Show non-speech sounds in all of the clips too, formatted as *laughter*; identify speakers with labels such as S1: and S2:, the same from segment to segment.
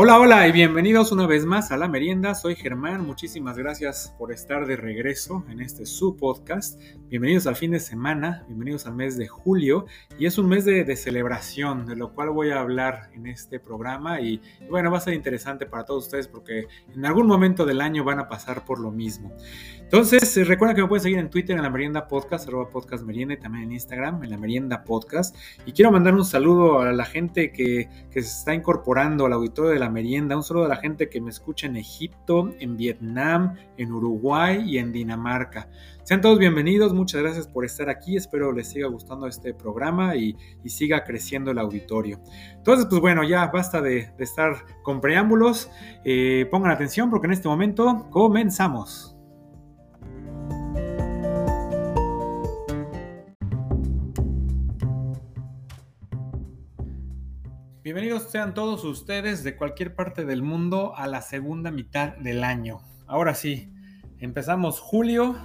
S1: Hola, hola y bienvenidos una vez más a La Merienda. Soy Germán, muchísimas gracias por estar de regreso en este su podcast. Bienvenidos al fin de semana, bienvenidos al mes de julio y es un mes de, celebración, de lo cual voy a hablar en este programa y, bueno, va a ser interesante para todos ustedes porque en algún momento del año van a pasar por lo mismo. Entonces, eh, recuerda que me pueden seguir en Twitter en La Merienda Podcast, arroba podcast merienda y también en Instagram en La Merienda Podcast. Y quiero mandar un saludo a la gente que, que se está incorporando al auditorio de La Merienda, un saludo a la gente que me escucha en Egipto, en Vietnam, en Uruguay y en Dinamarca. Sean todos bienvenidos, muchas gracias por estar aquí, espero les siga gustando este programa y, siga creciendo el auditorio. Entonces, pues bueno, ya basta de, estar con preámbulos, eh, pongan atención porque en este momento comenzamos. Bienvenidos sean todos ustedes de cualquier parte del mundo a la segunda mitad del año. Ahora sí, empezamos julio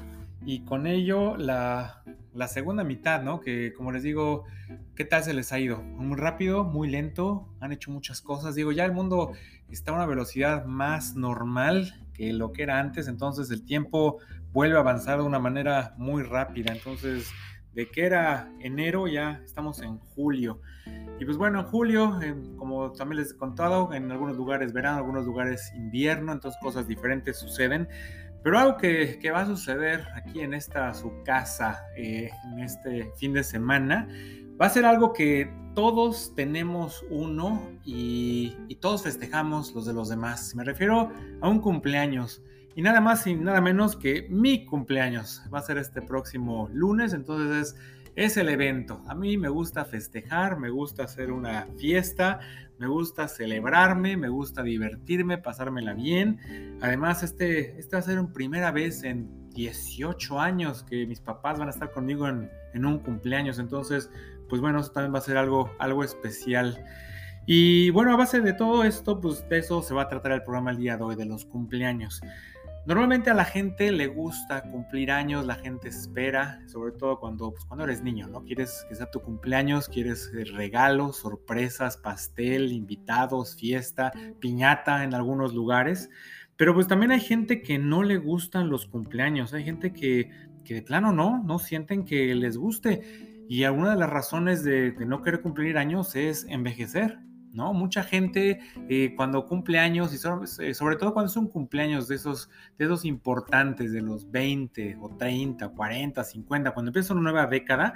S1: y con ello la, segunda mitad, ¿no? Que como les digo, ¿qué tal se les ha ido? Muy rápido, muy lento, han hecho muchas cosas. Digo, ya el mundo está a una velocidad más normal que lo que era antes, entonces el tiempo vuelve a avanzar de una manera muy rápida. Entonces, de que era enero, ya estamos en julio. Y pues bueno, en julio, como también les he contado, en algunos lugares verano, en algunos lugares invierno, entonces cosas diferentes suceden. Pero algo que, va a suceder aquí en esta su casa, eh, en este fin de semana, va a ser algo que todos tenemos uno y, y todos festejamos los de los demás. Me refiero a un cumpleaños. Y nada más y nada menos que mi cumpleaños. Va a ser este próximo lunes, entonces es es el evento. A mí me gusta festejar, me gusta hacer una fiesta, me gusta celebrarme, me gusta divertirme, pasármela bien. Además, este, este va a ser una primera vez en 18 años que mis papás van a estar conmigo en, un cumpleaños. Entonces, pues bueno, también va a ser algo, algo especial. Y bueno, a base de todo esto, pues de eso se va a tratar el programa el día de hoy, de los cumpleaños. Normalmente a la gente le gusta cumplir años, la gente espera, sobre todo cuando, pues, cuando eres niño, ¿no? Quieres que sea tu cumpleaños, quieres eh, regalos, sorpresas, pastel, invitados, fiesta, piñata en algunos lugares. Pero pues también hay gente que no le gustan los cumpleaños, hay gente que, que de plano no, no sienten que les guste. Y alguna de las razones de, de no querer cumplir años es envejecer. ¿No? Mucha gente eh, cuando cumple años, y eh, sobre, todo cuando son cumpleaños de esos, de esos importantes, de los 20 o 30, 40, 50, cuando empieza una nueva década,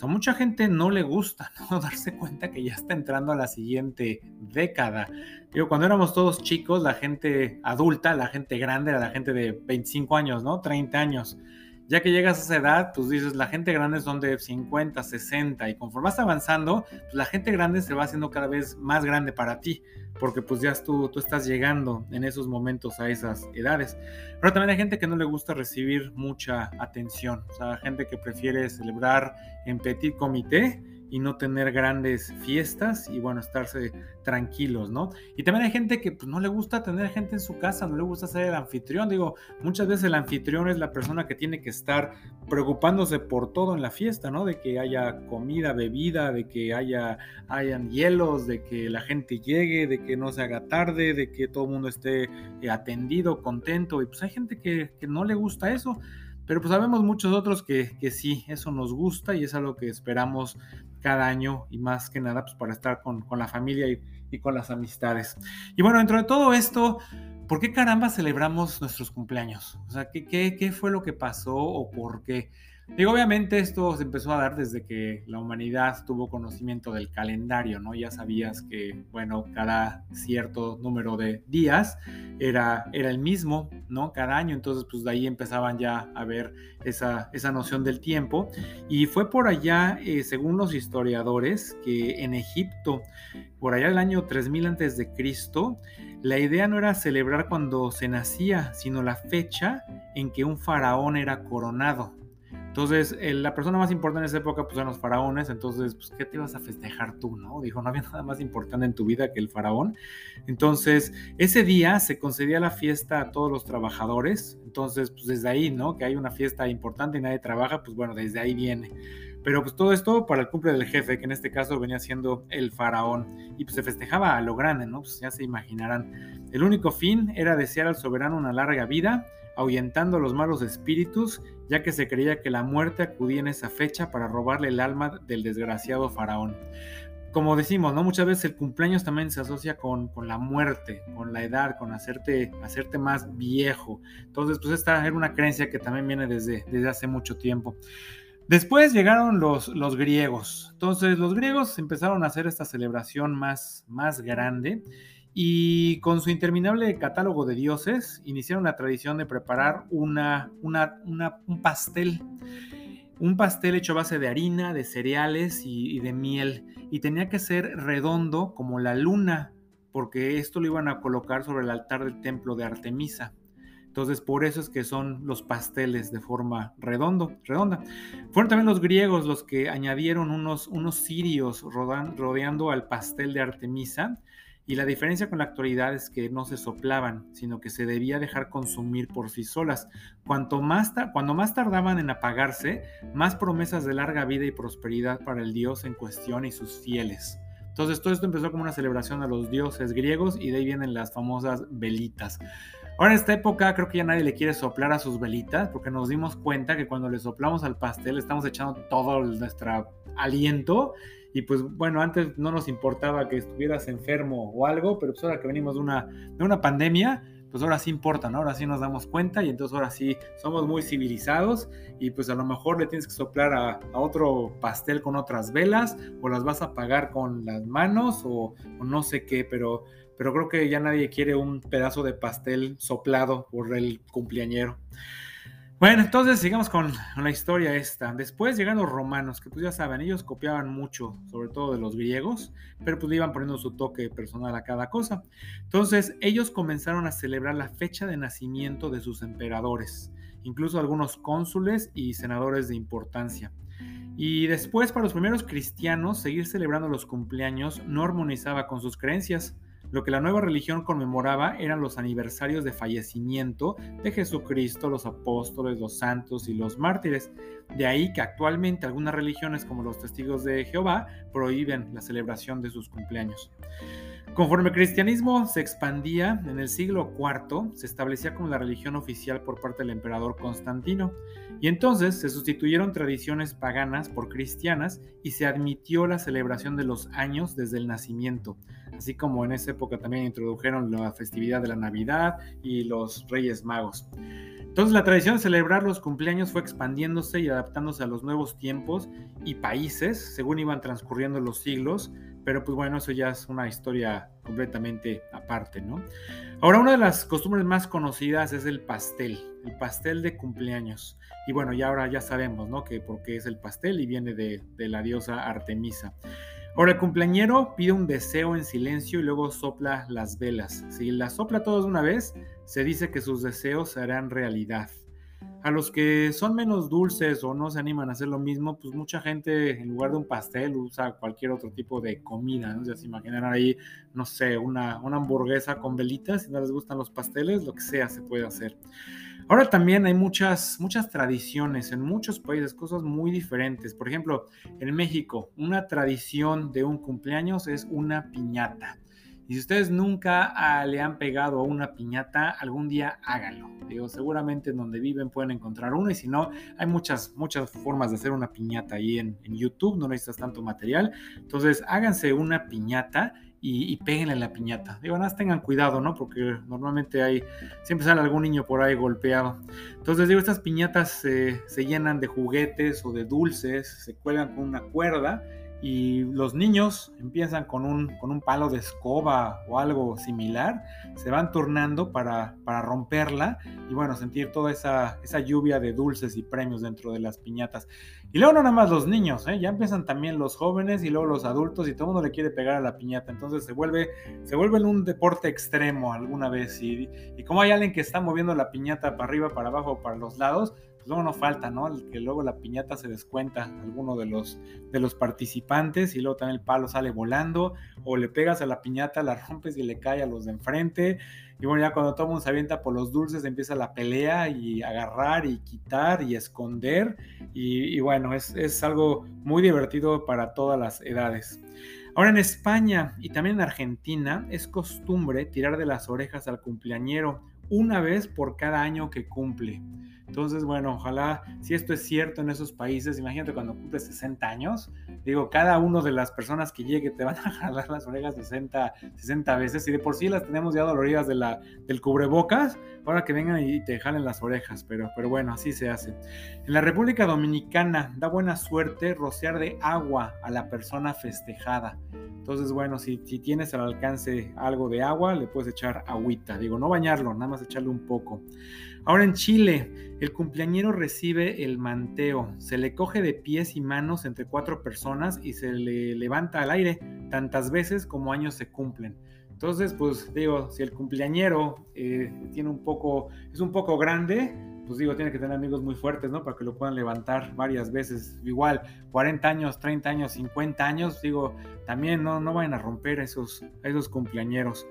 S1: a mucha gente no le gusta, *laughs* ¿no? Darse cuenta que ya está entrando a la siguiente década. Digo, cuando éramos todos chicos, la gente adulta, la gente grande era la gente de 25 años, ¿no? 30 años ya que llegas a esa edad, pues dices, la gente grande son de 50, 60 y conforme vas avanzando, pues la gente grande se va haciendo cada vez más grande para ti, porque pues ya tú, tú estás llegando en esos momentos a esas edades. Pero también hay gente que no le gusta recibir mucha atención, o sea, gente que prefiere celebrar en petit comité y no tener grandes fiestas y bueno, estarse tranquilos, ¿no? Y también hay gente que pues, no le gusta tener gente en su casa, no le gusta ser el anfitrión. Digo, muchas veces el anfitrión es la persona que tiene que estar preocupándose por todo en la fiesta, ¿no? De que haya comida, bebida, de que haya hayan hielos, de que la gente llegue, de que no se haga tarde, de que todo el mundo esté eh, atendido, contento. Y pues hay gente que, que no le gusta eso. Pero pues sabemos muchos otros que, que, sí, eso nos gusta y es algo que esperamos cada año y más que nada pues para estar con, la familia y, con las amistades. Y bueno, dentro de todo esto, ¿por qué caramba celebramos nuestros cumpleaños? O sea, ¿qué, qué, qué fue lo que pasó o por qué? Digo, obviamente esto se empezó a dar desde que la humanidad tuvo conocimiento del calendario, ¿no? Ya sabías que, bueno, cada cierto número de días era, era el mismo, ¿no? Cada año, entonces pues de ahí empezaban ya a ver esa, esa noción del tiempo. Y fue por allá, eh, según los historiadores, que en Egipto, por allá del año 3000 antes de Cristo, la idea no era celebrar cuando se nacía, sino la fecha en que un faraón era coronado. Entonces, la persona más importante en esa época pues, eran los faraones, entonces, pues, ¿qué te ibas a festejar tú, no? *laughs* Dijo, no había nada más importante en tu vida que el faraón. Entonces, ese día se concedía la fiesta a todos los trabajadores, entonces, pues desde ahí, ¿no? Que hay una fiesta importante y nadie trabaja, pues bueno, desde ahí viene. Pero pues todo esto para el cumple del jefe, que en este caso venía siendo el faraón. Y pues se festejaba a lo grande, ¿no? Pues ya se imaginarán. El único fin era desear al soberano una larga vida, ahuyentando los malos espíritus, ya que se creía que la muerte acudía en esa fecha para robarle el alma del desgraciado faraón como decimos, ¿no? Muchas veces el cumpleaños también se asocia con, la muerte, con la edad, con hacerte, hacerte más viejo. Entonces, pues esta era una creencia que también viene desde, desde hace mucho tiempo. Después llegaron los, los griegos. Entonces, los griegos empezaron a hacer esta celebración más, más grande y con su interminable catálogo de dioses iniciaron la tradición de preparar un pastel un pastel hecho a base de harina, de cereales y, de miel. Y tenía que ser redondo como la luna, porque esto lo iban a colocar sobre el altar del templo de Artemisa. Entonces, por eso es que son los pasteles de forma redonda. Fueron también los griegos los que añadieron unos cirios rodeando al pastel de Artemisa y la diferencia con la actualidad es que no se soplaban, sino que se debía dejar consumir por sí solas. Cuanto más cuando más tardaban en apagarse, más promesas de larga vida y prosperidad para el dios en cuestión y sus fieles. Entonces todo esto empezó como una celebración a los dioses griegos y de ahí vienen las famosas velitas. Ahora en esta época creo que ya nadie le quiere soplar a sus velitas porque nos dimos cuenta que cuando le soplamos al pastel estamos echando todo nuestro aliento y pues bueno, antes no nos importaba que estuvieras enfermo o algo, pero pues ahora que venimos de una, de una pandemia, pues ahora sí importa, ¿no? Ahora sí nos damos cuenta y entonces ahora sí somos muy civilizados y pues a lo mejor le tienes que soplar a, otro pastel con otras velas o las vas a apagar con las manos o, o, no sé qué, pero, pero creo que ya nadie quiere un pedazo de pastel soplado por el cumpleañero. Bueno, entonces sigamos con, la historia esta. Después llegan los romanos, que pues ya saben, ellos copiaban mucho, sobre todo de los griegos, pero pues le iban poniendo su toque personal a cada cosa. Entonces ellos comenzaron a celebrar la fecha de nacimiento de sus emperadores, incluso algunos cónsules y senadores de importancia. Y después para los primeros cristianos, seguir celebrando los cumpleaños no armonizaba con sus creencias. Lo que la nueva religión conmemoraba eran los aniversarios de fallecimiento de Jesucristo, los apóstoles, los santos y los mártires. De ahí que actualmente algunas religiones como los testigos de Jehová prohíben la celebración de sus cumpleaños. Conforme el cristianismo se expandía en el siglo IV, se establecía como la religión oficial por parte del emperador Constantino, y entonces se sustituyeron tradiciones paganas por cristianas y se admitió la celebración de los años desde el nacimiento, así como en esa época también introdujeron la festividad de la Navidad y los Reyes Magos. Entonces la tradición de celebrar los cumpleaños fue expandiéndose y adaptándose a los nuevos tiempos y países según iban transcurriendo los siglos, pero pues bueno, eso ya es una historia completamente aparte, ¿no? Ahora, una de las costumbres más conocidas es el pastel, el pastel de cumpleaños. Y bueno, ya ahora ya sabemos, ¿no? Que porque es el pastel y viene de, de la diosa Artemisa. Ahora, el cumpleañero pide un deseo en silencio y luego sopla las velas. Si las sopla todas una vez, se dice que sus deseos se harán realidad. A los que son menos dulces o no se animan a hacer lo mismo, pues mucha gente en lugar de un pastel usa cualquier otro tipo de comida. ¿no? Se imaginarán ahí, no sé, una, una hamburguesa con velitas, si no les gustan los pasteles, lo que sea se puede hacer. Ahora también hay muchas, muchas tradiciones en muchos países, cosas muy diferentes. Por ejemplo, en México, una tradición de un cumpleaños es una piñata. Y si ustedes nunca ah, le han pegado a una piñata, algún día háganlo. Digo, seguramente en donde viven pueden encontrar una y si no, hay muchas, muchas formas de hacer una piñata ahí en, YouTube, no necesitas tanto material. Entonces, háganse una piñata y, y péguenle la piñata. Digo, nada, tengan cuidado, ¿no? Porque normalmente hay, siempre sale algún niño por ahí golpeado. Entonces, digo, estas piñatas se llenan de juguetes o de dulces, se cuelgan con una cuerda y los niños empiezan con un, con un palo de escoba o algo similar, se van turnando para, para romperla y bueno, sentir toda esa, esa, lluvia de dulces y premios dentro de las piñatas. Y luego no nada más los niños, ¿eh? ya empiezan también los jóvenes y luego los adultos y todo el mundo le quiere pegar a la piñata, entonces se vuelve, se vuelve un deporte extremo alguna vez y, y como hay alguien que está moviendo la piñata para arriba, para abajo, para los lados, luego no falta, ¿no? El que luego la piñata se descuenta alguno de los, de los participantes y luego también el palo sale volando o le pegas a la piñata, la *laughs* rompes y le cae a los de enfrente. Y bueno, ya cuando todo el mundo se avienta por los dulces empieza la pelea y agarrar y quitar y esconder. Y, bueno, es, es algo muy divertido para todas las edades. Ahora en España y también en Argentina es costumbre tirar de las orejas al cumpleañero una vez por cada año que cumple. Entonces, bueno, ojalá, si esto es cierto en esos países, imagínate cuando cumples 60 años, digo, cada uno de las personas que llegue te van a *laughs* jalar las orejas 60, 60 veces y de por sí las tenemos ya doloridas de la, del cubrebocas, ahora que vengan y te jalen las orejas, pero, pero bueno, así se hace. En la República Dominicana da buena suerte rociar de agua a la persona festejada. Entonces, bueno, si, si tienes al alcance algo de agua, le puedes echar agüita. Digo, no bañarlo, nada más echarle un poco. Ahora en Chile, el cumpleañero recibe el manteo. Se le coge de pies y manos entre cuatro personas y se le levanta al aire tantas veces como años se cumplen. Entonces, pues digo, si el cumpleañero eh, tiene un poco, es un poco grande, pues digo, tiene que tener amigos muy fuertes, ¿no? Para que lo puedan levantar varias veces. Igual, 40 años, 30 años, 50 años, digo, también no, no vayan a romper esos, esos cumpleañeros.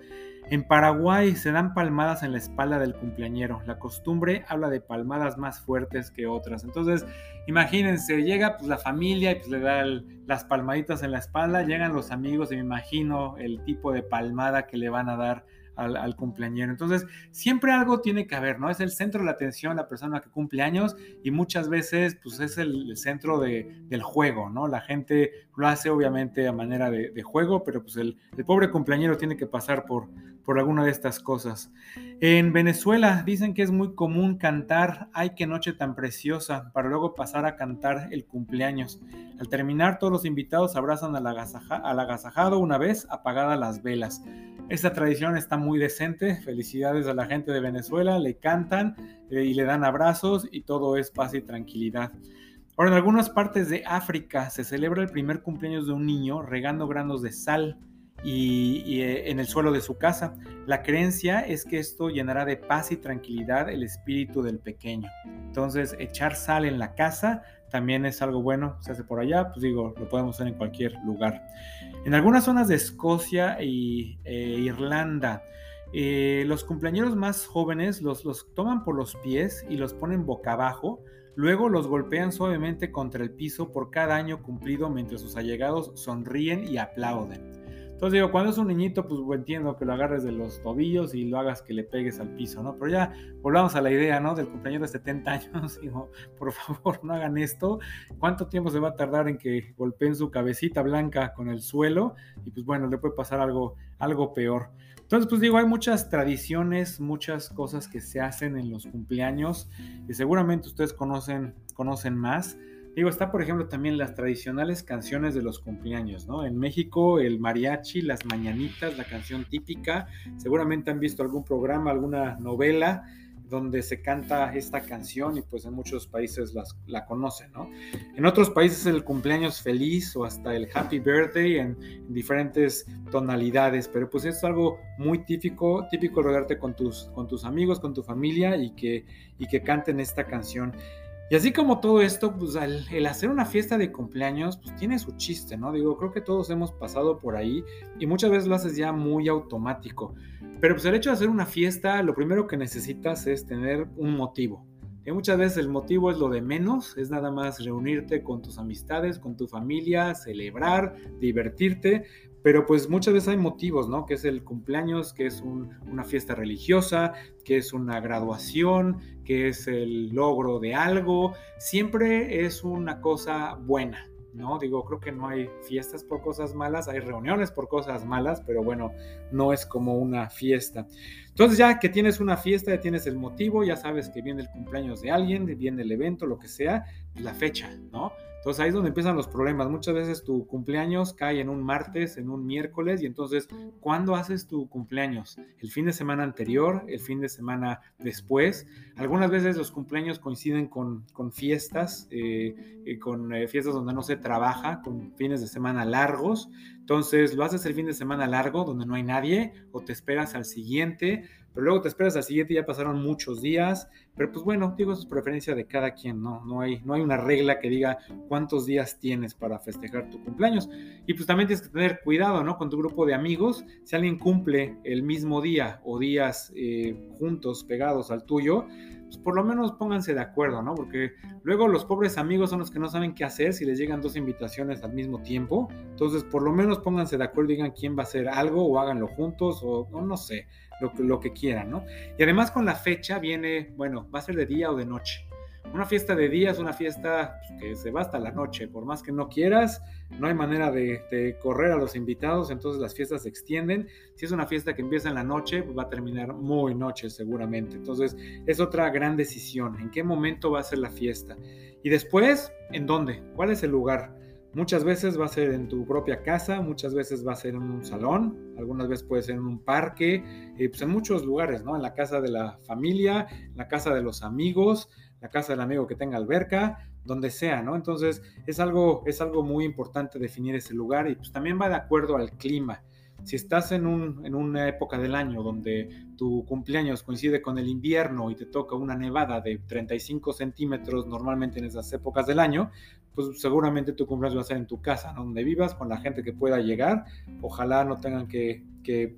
S1: En Paraguay se dan palmadas en la espalda del cumpleañero. La costumbre habla de palmadas más fuertes que otras. Entonces, imagínense, llega pues la familia y pues le da las palmaditas en la espalda, llegan los amigos y me imagino el tipo de palmada que le van a dar al, cumpleañero. Entonces, siempre algo tiene que haber, ¿no? Es el centro de la atención la persona que cumple años y muchas veces, pues es el, centro del juego, ¿no? La gente lo hace obviamente a manera de, juego, pero pues el, pobre cumpleañero tiene que pasar por, por alguna de estas cosas. En Venezuela dicen que es muy común cantar Ay, qué noche tan preciosa, para luego pasar a cantar el cumpleaños. Al terminar, todos los invitados abrazan al, al agasajado una vez apagadas las velas. Esta tradición está muy decente. Felicidades a la gente de Venezuela. Le cantan eh, y le dan abrazos y todo es paz y tranquilidad. Ahora, en algunas partes de África se celebra el primer cumpleaños de un niño regando granos de sal y, eh, en el suelo de su casa. La creencia es que esto llenará de paz y tranquilidad el espíritu del pequeño. Entonces, echar sal en la casa también es algo bueno, se hace por allá, pues digo, lo podemos hacer en cualquier lugar. En algunas zonas de Escocia e Irlanda, eh, los cumpleaños más jóvenes los toman por los pies y los ponen boca abajo, luego los golpean suavemente contra el piso por cada año cumplido mientras sus allegados sonríen y aplauden. Entonces digo, cuando es un niñito, pues entiendo que lo agarres de los tobillos y lo hagas que le pegues al piso, ¿no? Pero ya volvamos a la idea, ¿no? Del cumpleaños de 70 años, *laughs* digo, por favor, no hagan esto. ¿Cuánto tiempo se va a tardar en que golpeen su cabecita blanca con el suelo? Y pues bueno, le puede pasar algo, algo peor. Entonces, pues digo, hay muchas tradiciones, muchas cosas que se hacen en los cumpleaños y seguramente ustedes conocen, conocen más. Digo, está por ejemplo también las tradicionales canciones de los cumpleaños, ¿no? En México el mariachi, las mañanitas, la canción típica. Seguramente han visto algún programa, alguna novela donde se canta esta canción y pues en muchos países la conocen, ¿no? En otros países el cumpleaños feliz o hasta el happy birthday en, diferentes tonalidades, pero pues es algo muy típico, típico rodearte con tus, con tus amigos, con tu familia y que, y que canten esta canción. Y así como todo esto, pues el hacer una fiesta de cumpleaños, pues tiene su chiste, ¿no? Digo, creo que todos hemos pasado por ahí y muchas veces lo haces ya muy automático. Pero pues el hecho de hacer una fiesta, lo primero que necesitas es tener un motivo. Y muchas veces el motivo es lo de menos, es nada más reunirte con tus amistades, con tu familia, celebrar, divertirte, pero pues muchas veces hay motivos, ¿no? Que es el cumpleaños, que es una fiesta religiosa, que es una graduación, que es el logro de algo. Siempre es una cosa buena, ¿no? Digo, creo que no hay fiestas por cosas malas, hay reuniones por cosas malas, pero bueno, no es como una fiesta. Entonces ya que tienes una fiesta, ya tienes el motivo, ya sabes que viene el cumpleaños de alguien, viene el evento, lo que sea, la fecha, ¿no? Entonces ahí es donde empiezan los problemas. Muchas veces tu cumpleaños cae en un martes, en un miércoles, y entonces, ¿cuándo haces tu cumpleaños? ¿El fin de semana anterior? ¿El fin de semana después? Algunas veces los cumpleaños coinciden con, con fiestas, eh, eh, con eh, fiestas donde no se trabaja, con fines de semana largos. Entonces, lo haces el fin de semana largo, donde no hay nadie, o te esperas al siguiente, pero luego te esperas al siguiente ya pasaron muchos días. Pero pues bueno, digo, eso es preferencia de cada quien, ¿no? No hay, no hay una regla que diga cuántos días tienes para festejar tu cumpleaños. Y pues también tienes que tener cuidado, ¿no? Con tu grupo de amigos. Si alguien cumple el mismo día o días eh, juntos, pegados al tuyo, pues por lo menos pónganse de acuerdo, ¿no? Porque luego los pobres amigos son los que no saben qué hacer si les llegan dos invitaciones al mismo tiempo. Entonces, por lo menos pónganse de acuerdo, digan quién va a hacer algo o háganlo juntos o, no sé, lo, que quieran, ¿no? Y además con la fecha viene, bueno, va a ser de día o de noche. Una fiesta de día es una fiesta pues, que se va hasta la noche, por más que no quieras, no hay manera de, correr a los invitados, entonces las fiestas se extienden. Si es una fiesta que empieza en la noche, va a terminar muy noche seguramente. Entonces es otra gran decisión, en qué momento va a ser la fiesta. Y después, ¿en dónde? ¿Cuál es el lugar? Muchas veces va a ser en tu propia casa, muchas veces va a ser en un salón, algunas veces puede ser en un parque, eh, pues en muchos lugares, ¿no? En la casa de la familia, en la casa de los amigos, la casa del amigo que tenga alberca, donde sea, ¿no? Entonces es algo, es algo muy importante definir ese lugar y pues también va de acuerdo al clima. Si estás en, un, en una época del año donde tu cumpleaños coincide con el invierno y te toca una nevada de 35 centímetros normalmente en esas épocas del año, pues seguramente tu cumpleaños va a ser en tu casa, ¿no? donde vivas, con la gente que pueda llegar. Ojalá no tengan que,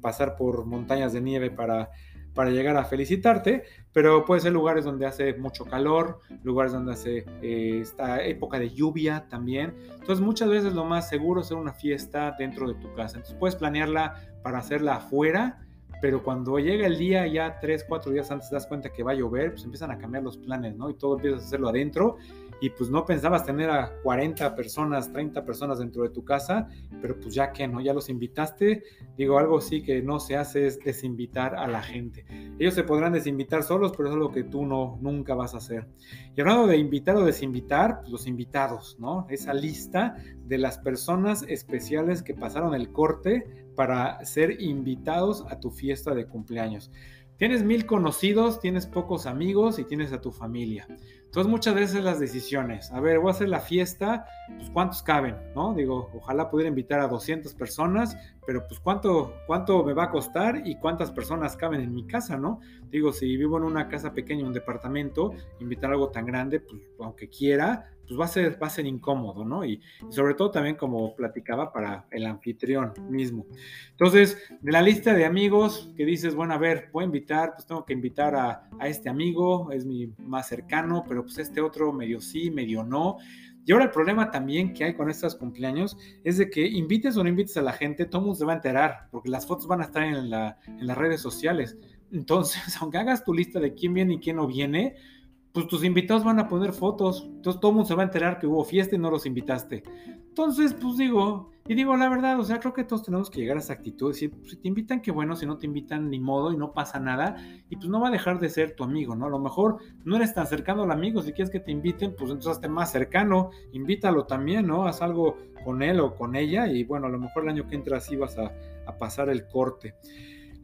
S1: pasar por montañas de nieve para para llegar a felicitarte, pero puede ser lugares donde hace mucho calor, lugares donde hace eh, esta época de lluvia también. Entonces muchas veces lo más seguro es hacer una fiesta dentro de tu casa. Entonces puedes planearla para hacerla afuera, pero cuando llega el día, ya tres, cuatro días antes te das cuenta que va a llover, pues empiezan a cambiar los planes, ¿no? Y todo empiezas a hacerlo adentro y pues no pensabas tener a 40 personas, 30 personas dentro de tu casa, pero pues ya que no, ya los invitaste. Digo, algo sí que no se hace es desinvitar a la gente. Ellos se podrán desinvitar solos, pero eso es lo que tú no, nunca vas a hacer. Y hablando de invitar o desinvitar, pues los invitados, ¿no? Esa lista de las personas especiales que pasaron el corte para ser invitados a tu fiesta de cumpleaños. Tienes mil conocidos, tienes pocos amigos y tienes a tu familia. Entonces muchas veces las decisiones, a ver, voy a hacer la fiesta, pues cuántos caben, ¿no? Digo, ojalá pudiera invitar a 200 personas, pero pues cuánto, cuánto me va a costar y cuántas personas caben en mi casa, ¿no? Digo, si vivo en una casa pequeña, un departamento, invitar algo tan grande, pues aunque quiera, pues va a ser, va a ser incómodo, ¿no? Y, sobre todo también como platicaba para el anfitrión mismo. Entonces, de la lista de amigos que dices, bueno, a ver, voy a invitar, pues tengo que invitar a, a este amigo, es mi más cercano, pero pues este otro medio sí, medio no. Y ahora el problema también que hay con estos cumpleaños es de que invites o no invites a la gente, todo mundo se va a enterar, porque las fotos van a estar en, la, en las redes sociales. Entonces, *laughs* aunque hagas tu lista de quién viene y quién no viene, pues tus invitados van a poner fotos, entonces todo el mundo se va a enterar que hubo fiesta y no los invitaste. Entonces, pues digo, y digo la verdad, o sea, creo que todos tenemos que llegar a esa actitud, decir, si te invitan, qué bueno, si no te invitan, ni modo, y no pasa nada, y pues no va a dejar de ser tu amigo, ¿no? A lo mejor no eres tan cercano al amigo, si quieres que te inviten, pues entonces hazte más cercano, invítalo también, ¿no? Haz algo con él o con ella, y bueno, a lo mejor el año que entra así vas a pasar el corte.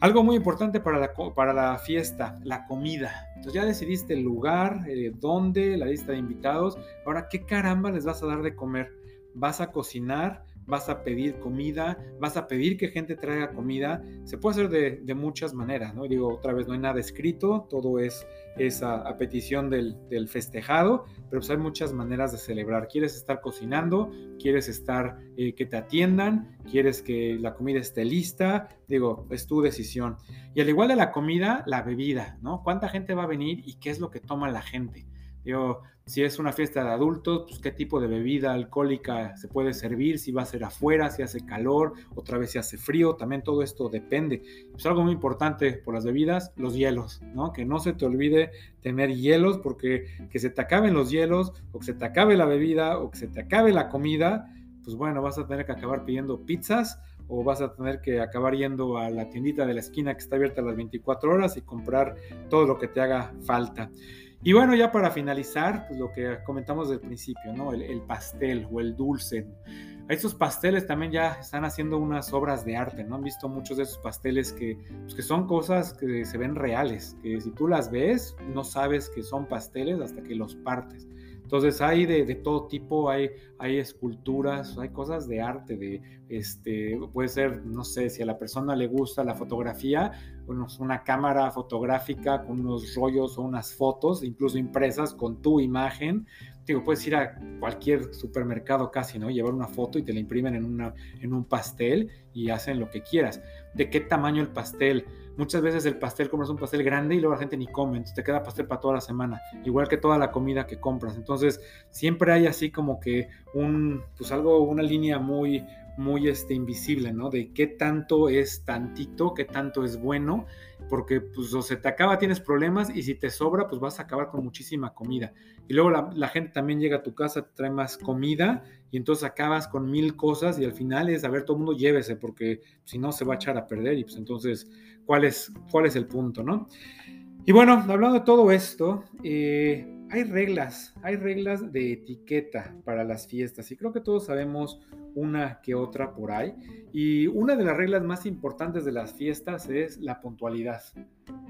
S1: Algo muy importante para la, para la fiesta, la comida. Entonces ya decidiste el lugar, eh, dónde, la lista de invitados. Ahora, ¿qué caramba les vas a dar de comer? ¿Vas a cocinar? Vas a pedir comida, vas a pedir que gente traiga comida. Se puede hacer de, muchas maneras, ¿no? Digo, otra vez, no hay nada escrito, todo es, esa a, petición del, festejado, pero pues hay muchas maneras de celebrar. ¿Quieres estar cocinando? ¿Quieres estar eh, que te atiendan? ¿Quieres que la comida esté lista? Digo, es tu decisión. Y al igual de la comida, la bebida, ¿no? ¿Cuánta gente va a venir y qué es lo que toma la gente? Digo, si es una fiesta de adultos, pues qué tipo de bebida alcohólica se puede servir, si va a ser afuera, si hace calor, otra vez si hace frío, también todo esto depende. Es algo muy importante por las bebidas, los hielos, ¿no? Que no se te olvide tener hielos porque que se te acaben los hielos o que se te acabe la bebida o que se te acabe la comida, pues bueno, vas a tener que acabar pidiendo pizzas o vas a tener que acabar yendo a la tiendita de la esquina que está abierta a las 24 horas y comprar todo lo que te haga falta. Y bueno, ya para finalizar, pues lo que comentamos del principio, ¿no? El, pastel o el dulce. Estos pasteles también ya están haciendo unas obras de arte, ¿no? Han visto muchos de esos pasteles que, pues que son cosas que se ven reales, que si tú las ves, no sabes que son pasteles hasta que los partes. Entonces hay de, todo tipo, hay, hay esculturas, hay cosas de arte, de, este, puede ser, no sé, si a la persona le gusta la fotografía, una cámara fotográfica con unos rollos o unas fotos, incluso impresas con tu imagen. Digo, puedes ir a cualquier supermercado casi, ¿no? Llevar una foto y te la imprimen en, una, en un pastel y hacen lo que quieras. ¿De qué tamaño el pastel? Muchas veces el pastel compras un pastel grande y luego la gente ni come, entonces te queda pastel para toda la semana, igual que toda la comida que compras. Entonces, siempre hay así como que un, pues algo, una línea muy, muy este, invisible, ¿no? De qué tanto es tantito, qué tanto es bueno, porque pues o se te acaba, tienes problemas y si te sobra, pues vas a acabar con muchísima comida. Y luego la, gente también llega a tu casa, te trae más comida y entonces acabas con mil cosas y al final es, a ver, todo el mundo llévese, porque si no se va a echar a perder y pues entonces, ¿cuál es, cuál es el punto, no? Y bueno, hablando de todo esto, eh, hay reglas, hay reglas de etiqueta para las fiestas y creo que todos sabemos una que otra por ahí. Y una de las reglas más importantes de las fiestas es la puntualidad,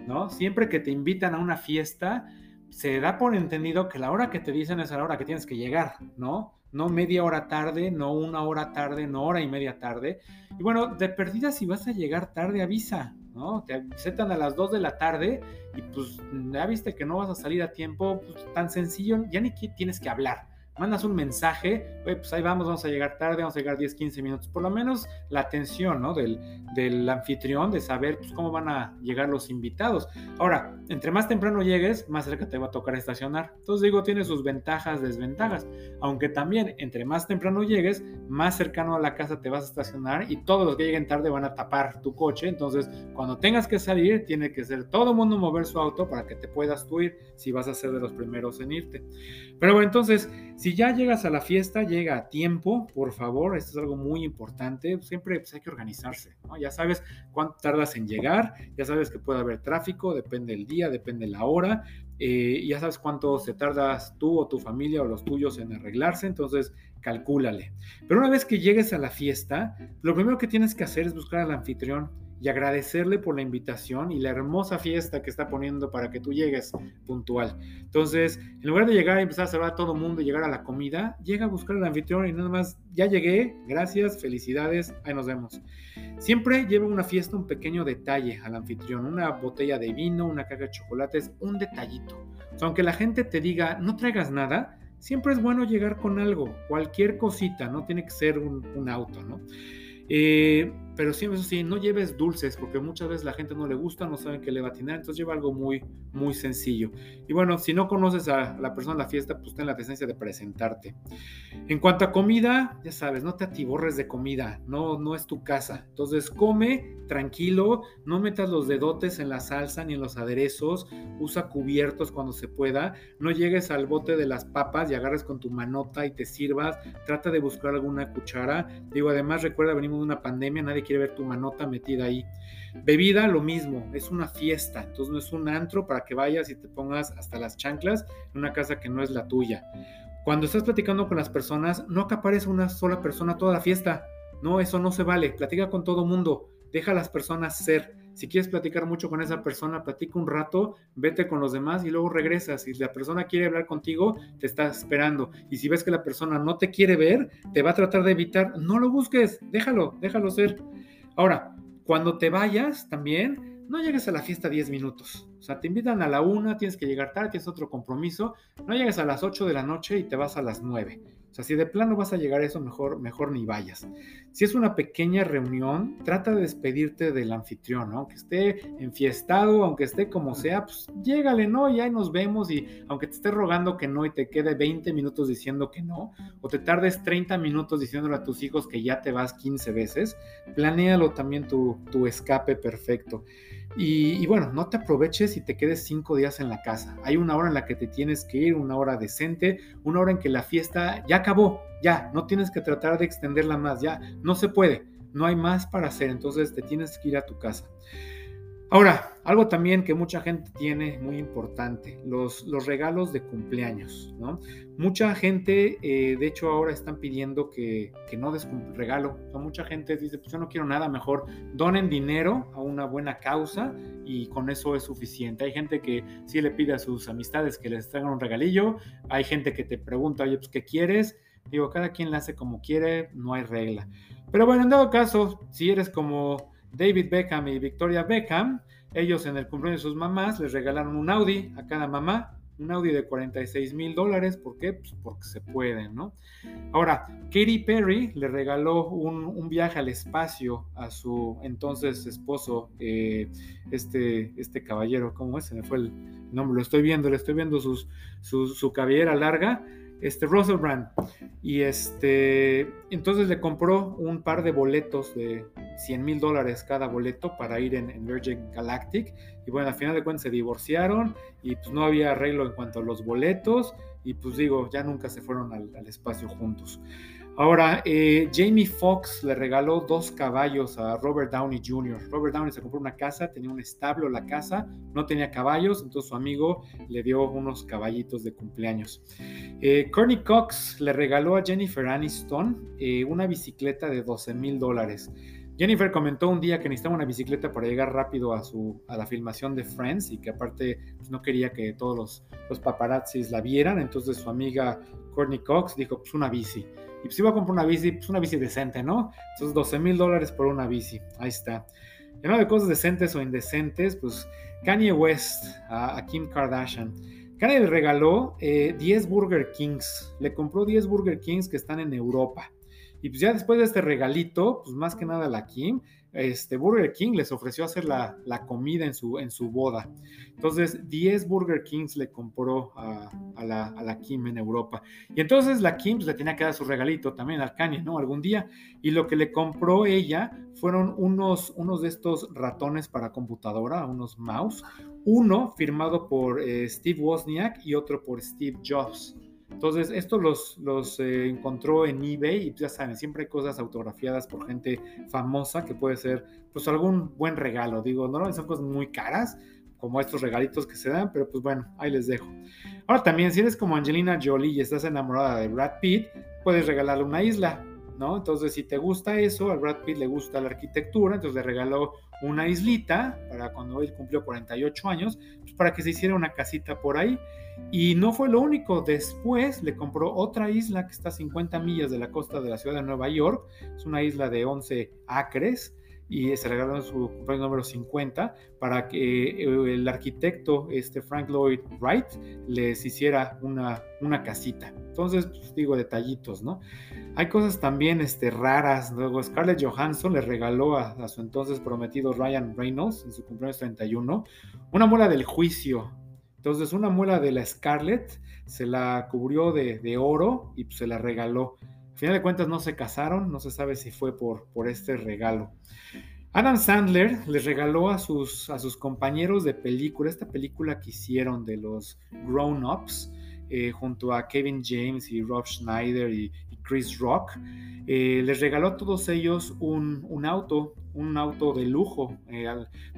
S1: ¿no? Siempre que te invitan a una fiesta, se da por entendido que la hora que te dicen es la hora que tienes que llegar, ¿no? No media hora tarde, no una hora tarde, no hora y media tarde. Y bueno, de perdida si vas a llegar tarde, avisa, ¿no? Te avisan a las 2 de la tarde y pues ya viste que no vas a salir a tiempo, pues tan sencillo, ya ni tienes que hablar mandas un mensaje, pues ahí vamos, vamos a llegar tarde, vamos a llegar 10, 15 minutos, por lo menos la atención ¿no? del, del anfitrión, de saber pues, cómo van a llegar los invitados. Ahora, entre más temprano llegues, más cerca te va a tocar estacionar. Entonces digo, tiene sus ventajas, desventajas, aunque también entre más temprano llegues, más cercano a la casa te vas a estacionar y todos los que lleguen tarde van a tapar tu coche, entonces cuando tengas que salir, tiene que ser todo el mundo mover su auto para que te puedas tú ir si vas a ser de los primeros en irte. Pero bueno, entonces, si ya llegas a la fiesta, llega a tiempo, por favor, esto es algo muy importante, siempre pues, hay que organizarse, ¿no? Ya sabes cuánto tardas en llegar, ya sabes que puede haber tráfico, depende del día, depende la hora, eh, ya sabes cuánto se tardas tú o tu familia o los tuyos en arreglarse, entonces calcúlale. Pero una vez que llegues a la fiesta, lo primero que tienes que hacer es buscar al anfitrión y agradecerle por la invitación y la hermosa fiesta que está poniendo para que tú llegues puntual. Entonces, en lugar de llegar y empezar a saludar a todo el mundo y llegar a la comida, llega a buscar al anfitrión y nada más, ya llegué, gracias, felicidades, ahí nos vemos. Siempre lleva una fiesta un pequeño detalle al anfitrión, una botella de vino, una caja de chocolates, un detallito. aunque la gente te diga, no traigas nada, siempre es bueno llegar con algo, cualquier cosita, no tiene que ser un, un auto, ¿no? Eh, pero siempre eso sí, no lleves dulces porque muchas veces la gente no le gusta, no saben qué le va a atinar, entonces lleva algo muy, muy sencillo. Y bueno, si no conoces a la persona en la fiesta, pues ten la decencia de presentarte. En cuanto a comida, ya sabes, no te atiborres de comida, no, no es tu casa. Entonces come tranquilo, no metas los dedotes en la salsa ni en los aderezos, usa cubiertos cuando se pueda, no llegues al bote de las papas y agarres con tu manota y te sirvas, trata de buscar alguna cuchara. Digo, además recuerda, venimos de una pandemia, nadie quiere ver tu manota metida ahí. Bebida, lo mismo, es una fiesta, entonces no es un antro para que vayas y te pongas hasta las chanclas en una casa que no es la tuya. Cuando estás platicando con las personas, no acapares una sola persona toda la fiesta. No, eso no se vale. Platica con todo mundo. Deja a las personas ser. Si quieres platicar mucho con esa persona, platica un rato, vete con los demás y luego regresas. Si la persona quiere hablar contigo, te está esperando. Y si ves que la persona no te quiere ver, te va a tratar de evitar, no lo busques, déjalo, déjalo ser. Ahora, cuando te vayas también, no llegues a la fiesta 10 minutos. O sea, te invitan a la una, tienes que llegar tarde, tienes otro compromiso. No llegues a las 8 de la noche y te vas a las 9. O sea, si de plano vas a llegar a eso, mejor, mejor ni vayas. Si es una pequeña reunión, trata de despedirte del anfitrión, ¿no? Aunque esté enfiestado, aunque esté como sea, pues llégale, ¿no? Y ahí nos vemos y aunque te esté rogando que no y te quede 20 minutos diciendo que no, o te tardes 30 minutos diciéndole a tus hijos que ya te vas 15 veces, planéalo también tu, tu escape perfecto. Y, bueno, no te aproveches y te quedes cinco días en la casa. Hay una hora en la que te tienes que ir, una hora decente, una hora en que la fiesta ya acabó, ya, no tienes que tratar de extenderla más, ya, no se puede, no hay más para hacer, entonces te tienes que ir a tu casa. Ahora, algo también que mucha gente tiene muy importante, los, los regalos de cumpleaños, ¿no? Mucha gente, eh, de hecho, ahora están pidiendo que, que no des regalo. O mucha gente dice, pues yo no quiero nada, mejor donen dinero a una buena causa y con eso es suficiente. Hay gente que sí le pide a sus amistades que les traigan un regalillo, hay gente que te pregunta, oye, pues ¿qué quieres? Digo, cada quien le hace como quiere, no hay regla. Pero bueno, en dado caso, si eres como David Beckham y Victoria Beckham, ellos en el cumpleaños de sus mamás les regalaron un Audi a cada mamá, un Audi de 46 mil dólares. ¿Por qué? Pues porque se puede, ¿no? Ahora, Katy Perry le regaló un, viaje al espacio a su entonces esposo, eh, este, este caballero, ¿cómo es? Se me fue el nombre, lo estoy viendo, le estoy viendo su, su cabellera larga este Russell Brand. Y este, entonces le compró un par de boletos de 100 mil dólares cada boleto para ir en, Virgin Galactic. Y bueno, al final de cuentas se divorciaron y pues no había arreglo en cuanto a los boletos. Y pues digo, ya nunca se fueron al espacio juntos. Ahora, eh, Jamie Foxx le regaló dos caballos a Robert Downey Jr. Robert Downey se compró una casa, tenía un establo la casa, no tenía caballos, entonces su amigo le dio unos caballitos de cumpleaños. Eh, Courtney Cox le regaló a Jennifer Aniston eh, una bicicleta de 12 mil dólares. Jennifer comentó un día que necesitaba una bicicleta para llegar rápido a, su, a la filmación de Friends y que aparte pues, no quería que todos los, los paparazzis la vieran, entonces su amiga Courtney Cox dijo, pues una bici. Y pues iba a comprar una bici, pues una bici decente, ¿no? Entonces 12 mil dólares por una bici. Ahí está. Y de cosas decentes o indecentes, pues Kanye West a, Kim Kardashian. Kanye le regaló 10 eh, Burger Kings. Le compró 10 Burger Kings que están en Europa. Y pues ya después de este regalito, pues más que nada la Kim, este, Burger King les ofreció hacer la, comida en su, en su boda. Entonces, 10 Burger Kings le compró a, la, Kim en Europa. Y entonces la Kim pues, le tenía que dar su regalito también al Kanye, ¿no? Algún día. Y lo que le compró ella fueron unos, unos de estos ratones para computadora, unos mouse. Uno firmado por eh, Steve Wozniak y otro por Steve Jobs. Entonces, esto los, los eh, encontró en eBay y ya saben, siempre hay cosas autografiadas por gente famosa que puede ser pues algún buen regalo. Digo, normalmente son cosas muy caras, como estos regalitos que se dan, pero pues bueno, ahí les dejo. Ahora también, si eres como Angelina Jolie y estás enamorada de Brad Pitt, puedes regalarle una isla, ¿no? Entonces, si te gusta eso, a Brad Pitt le gusta la arquitectura, entonces le regaló una islita para cuando él cumplió 48 años, pues para que se hiciera una casita por ahí. Y no fue lo único, después le compró otra isla que está a 50 millas de la costa de la ciudad de Nueva York, es una isla de 11 acres y se regaló en su cumpleaños número 50 para que eh, el arquitecto este Frank Lloyd Wright les hiciera una, una casita. Entonces, pues, digo, detallitos, ¿no? Hay cosas también este, raras. Luego, Scarlett Johansson le regaló a, a su entonces prometido Ryan Reynolds en su cumpleaños 31 una muela del juicio entonces una muela de la Scarlett se la cubrió de, oro y pues, se la regaló. Al final de cuentas no se casaron, no se sabe si fue por, por este regalo. Adam Sandler les regaló a sus, a sus compañeros de película, esta película que hicieron de los Grown Ups, eh, junto a Kevin James y Rob Schneider y, Chris Rock, eh, les regaló a todos ellos un, un auto un auto de lujo. Eh,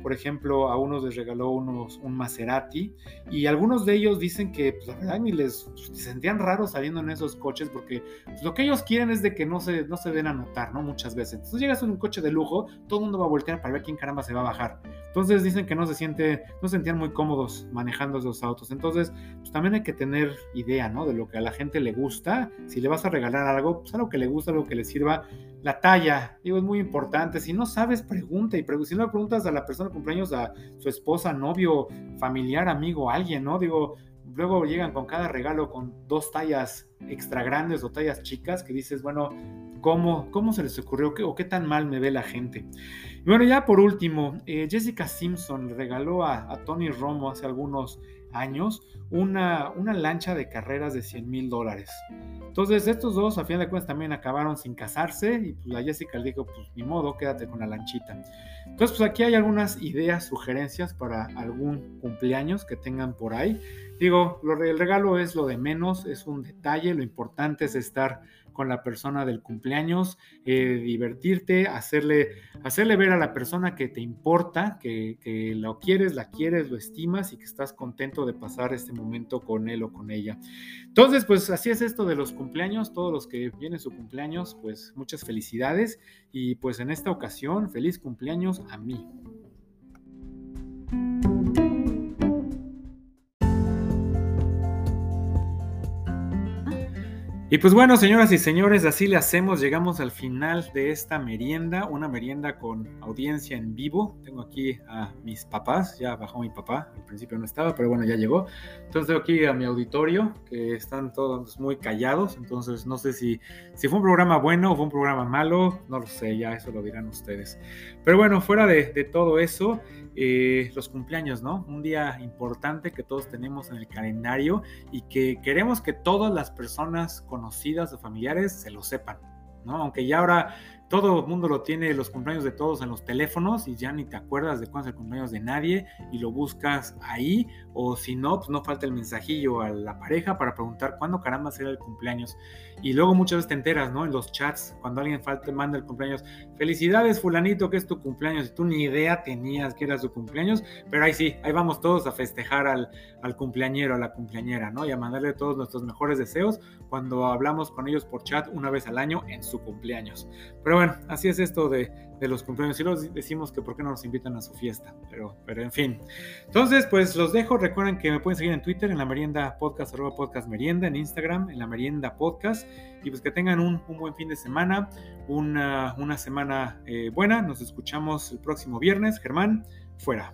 S1: por ejemplo, a unos les regaló unos, un Maserati y algunos de ellos dicen que pues, la verdad ni les pues, se sentían raros saliendo en esos coches porque pues, lo que ellos quieren es de que no se, no se den a notar, ¿no? Muchas veces. Entonces llegas en un coche de lujo, todo el mundo va a voltear para ver quién caramba se va a bajar. Entonces dicen que no se siente, no se sentían muy cómodos manejando esos autos. Entonces, pues también hay que tener idea, ¿no? De lo que a la gente le gusta. Si le vas a regalar algo, pues algo que le gusta, algo que le sirva. La talla, digo, es muy importante. Si no sabes, pregunta. Y si no le preguntas a la persona de cumpleaños, a su esposa, novio, familiar, amigo, alguien, ¿no? Digo, luego llegan con cada regalo con dos tallas extra grandes o tallas chicas que dices, bueno, ¿cómo, cómo se les ocurrió o qué tan mal me ve la gente? Y bueno, ya por último, eh, Jessica Simpson regaló a, a Tony Romo hace algunos una, una lancha de carreras de 100 mil dólares. Entonces estos dos a fin de cuentas también acabaron sin casarse y pues la Jessica le dijo pues ni modo, quédate con la lanchita. Entonces pues aquí hay algunas ideas, sugerencias para algún cumpleaños que tengan por ahí. Digo, lo, el regalo es lo de menos, es un detalle, lo importante es estar con la persona del cumpleaños, eh, divertirte, hacerle, hacerle ver a la persona que te importa, que, que lo quieres, la quieres, lo estimas y que estás contento de pasar este momento con él o con ella. Entonces, pues así es esto de los cumpleaños, todos los que vienen su cumpleaños, pues muchas felicidades y pues en esta ocasión, feliz cumpleaños a mí. Y pues bueno, señoras y señores, así le hacemos, llegamos al final de esta merienda, una merienda con audiencia en vivo. Tengo aquí a mis papás, ya bajó mi papá, al principio no estaba, pero bueno, ya llegó. Entonces tengo aquí a mi auditorio, que están todos muy callados, entonces no sé si, si fue un programa bueno o fue un programa malo, no lo sé, ya eso lo dirán ustedes. Pero bueno, fuera de, todo eso, eh, los cumpleaños, ¿no? Un día importante que todos tenemos en el calendario y que queremos que todas las personas conocidas o familiares se lo sepan, ¿no? Aunque ya ahora todo el mundo lo tiene, los cumpleaños de todos en los teléfonos y ya ni te acuerdas de cuándo es el cumpleaños de nadie y lo buscas ahí o si no, pues no falta el mensajillo a la pareja para preguntar cuándo caramba será el cumpleaños. Y luego muchas veces te enteras, ¿no? En los chats, cuando alguien falta, manda el cumpleaños, felicidades fulanito que es tu cumpleaños y tú ni idea tenías que era su cumpleaños, pero ahí sí, ahí vamos todos a festejar al, al cumpleañero, a la cumpleañera, ¿no? Y a mandarle todos nuestros mejores deseos cuando hablamos con ellos por chat una vez al año en su cumpleaños. Pero bueno, así es esto de, los cumpleaños. Y los decimos que por qué no nos invitan a su fiesta. Pero, pero en fin. Entonces, pues los dejo. Recuerden que me pueden seguir en Twitter, en la merienda podcast, arroba podcast merienda, en Instagram, en la merienda podcast. Y pues que tengan un, buen fin de semana, una, una semana eh, buena. Nos escuchamos el próximo viernes. Germán, fuera.